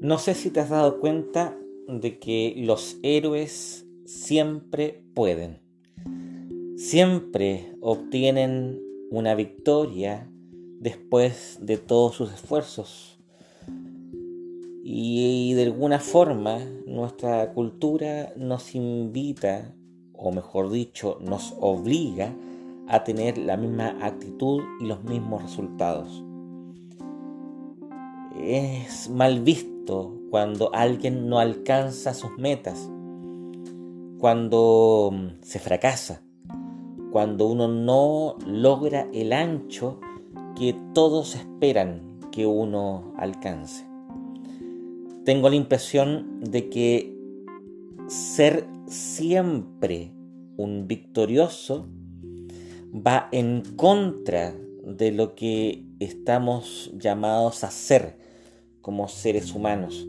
No sé si te has dado cuenta de que los héroes siempre pueden. Siempre obtienen una victoria después de todos sus esfuerzos. Y, de alguna forma nuestra cultura nos invita, o mejor dicho, nos obliga a tener la misma actitud y los mismos resultados. Es mal visto cuando alguien no alcanza sus metas, cuando mm, se fracasa, cuando uno no logra el ancho que todos esperan que uno alcance. Tengo la impresión de que ser siempre un victorioso va en contra de lo que estamos llamados a ser como seres humanos.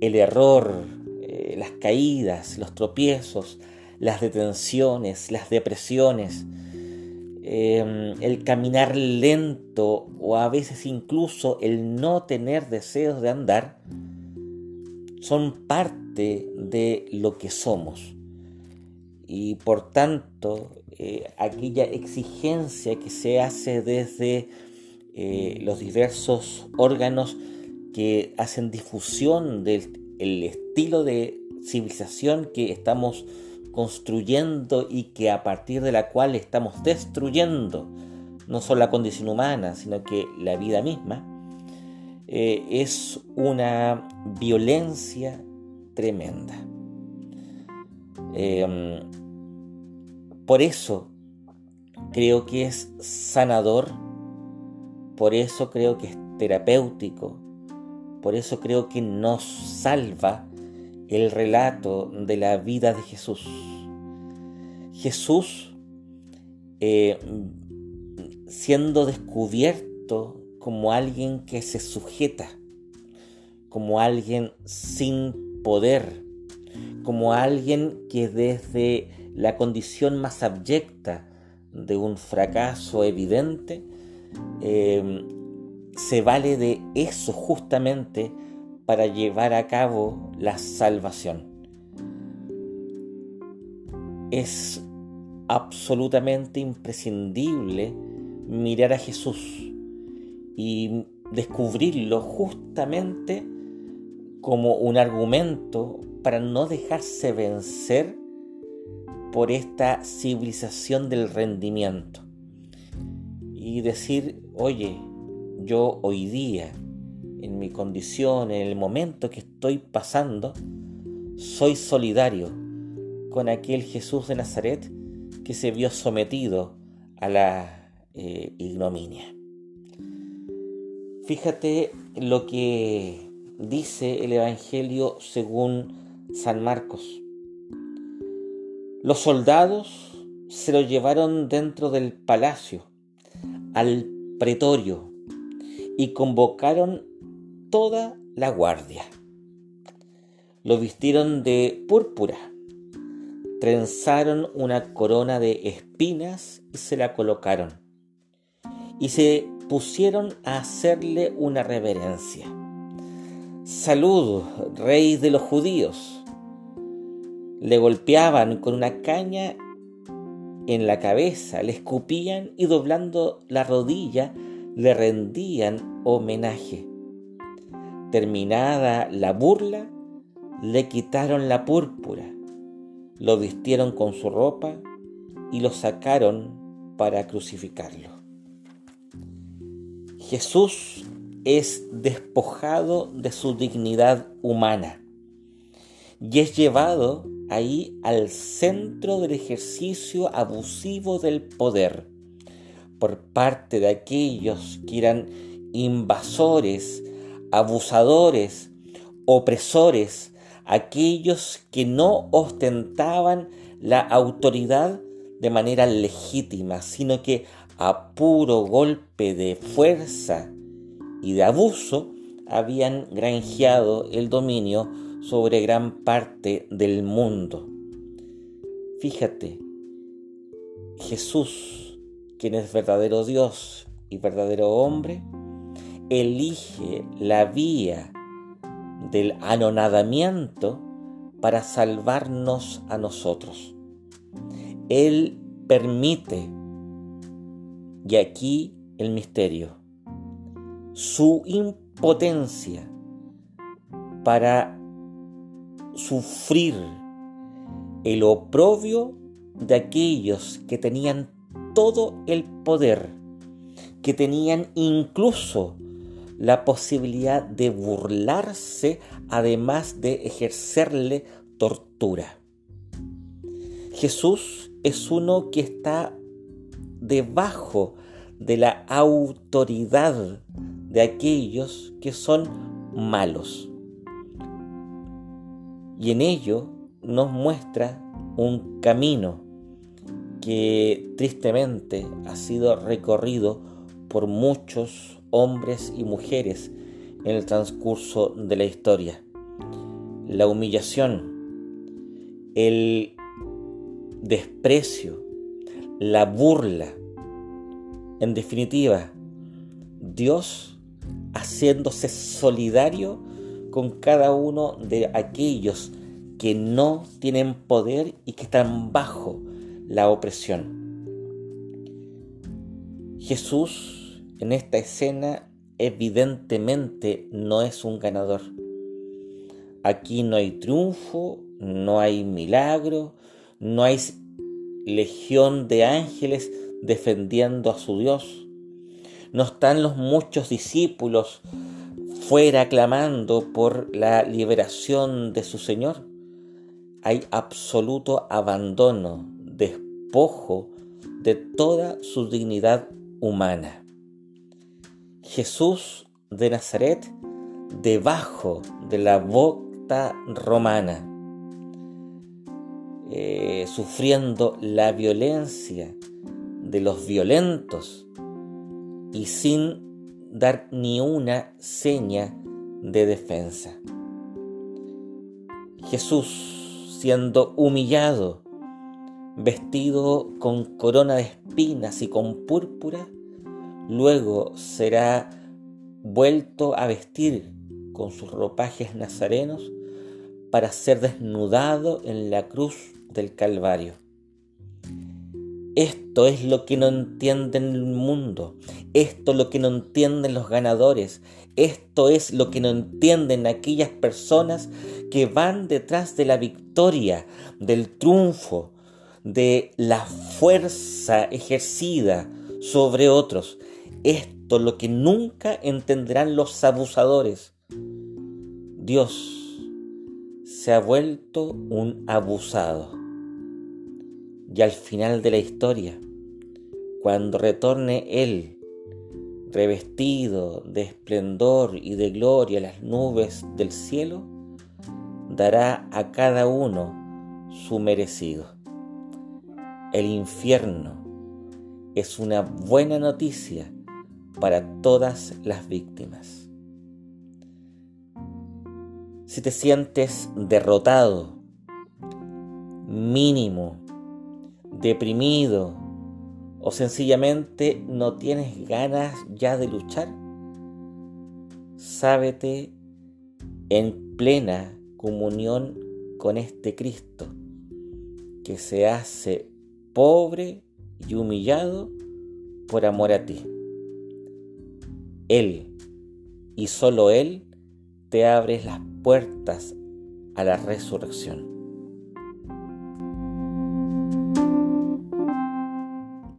El error, eh, las caídas, los tropiezos, las detenciones, las depresiones, em, el caminar lento o a veces incluso el no tener deseos de andar, son parte de lo que somos. Y por tanto, eh, aquella exigencia que se hace desde eh, los diversos órganos que hacen difusión del estilo de civilización que estamos construyendo y que a partir de la cual estamos destruyendo no solo la condición humana, sino que la vida misma, eh, es una violencia tremenda. Em, por eso creo que es sanador, por eso creo que es terapéutico, por eso creo que nos salva el relato de la vida de Jesús. Jesús, eh, siendo descubierto como alguien que se sujeta, como alguien sin poder, como alguien que desde la condición más abyecta de un fracaso evidente, eh, se vale de eso justamente para llevar a cabo la salvación. Es absolutamente imprescindible mirar a Jesús y descubrirlo justamente como un argumento para no dejarse vencer por esta civilización del rendimiento y decir, oye, yo hoy día, en mi condición, en el momento que estoy pasando, soy solidario con aquel Jesús de Nazaret que se vio sometido a la eh, ignominia. Fíjate lo que dice el Evangelio según San Marcos. Los soldados se lo llevaron dentro del palacio, al pretorio, y convocaron toda la guardia. Lo vistieron de púrpura, trenzaron una corona de espinas y se la colocaron, y se pusieron a hacerle una reverencia. Salud, rey de los judíos. Le golpeaban con una caña en la cabeza, le escupían y doblando la rodilla le rendían homenaje. Terminada la burla, le quitaron la púrpura, lo vistieron con su ropa y lo sacaron para crucificarlo. Jesús es despojado de su dignidad humana y es llevado ahí al centro del ejercicio abusivo del poder por parte de aquellos que eran invasores, abusadores, opresores, aquellos que no ostentaban la autoridad de manera legítima, sino que a puro golpe de fuerza y de abuso habían granjeado el dominio sobre gran parte del mundo. Fíjate, Jesús quien es verdadero Dios y verdadero hombre, elige la vía del anonadamiento para salvarnos a nosotros. Él permite, y aquí el misterio, su impotencia para sufrir el oprobio de aquellos que tenían todo el poder, que tenían incluso la posibilidad de burlarse, además de ejercerle tortura. Jesús es uno que está debajo de la autoridad de aquellos que son malos. Y en ello nos muestra un camino que tristemente ha sido recorrido por muchos hombres y mujeres en el transcurso de la historia. La humillación, el desprecio, la burla, en definitiva, Dios haciéndose solidario con cada uno de aquellos que no tienen poder y que están bajo la opresión. Jesús en esta escena evidentemente no es un ganador. Aquí no hay triunfo, no hay milagro, no hay legión de ángeles defendiendo a su Dios. No están los muchos discípulos fuera clamando por la liberación de su Señor hay absoluto abandono, despojo de toda su dignidad humana. Jesús de Nazaret debajo de la bota romana, eh, sufriendo la violencia de los violentos y sin dar ni una seña de defensa. Jesús siendo humillado, vestido con corona de espinas y con púrpura, luego será vuelto a vestir con sus ropajes nazarenos para ser desnudado en la cruz del Calvario. Esto es lo que no entienden el mundo, esto es lo que no entienden los ganadores, esto es lo que no entienden aquellas personas que van detrás de la victoria, del triunfo, de la fuerza ejercida sobre otros. Esto es lo que nunca entenderán los abusadores. Dios se ha vuelto un abusado. Y al final de la historia, cuando retorne Él, revestido de esplendor y de gloria las nubes del cielo, dará a cada uno su merecido. El infierno es una buena noticia para todas las víctimas. Si te sientes derrotado, mínimo, deprimido o sencillamente no tienes ganas ya de luchar, sábete en plena comunión con este Cristo que se hace pobre y humillado por amor a ti. Él y solo Él te abre las puertas a la resurrección.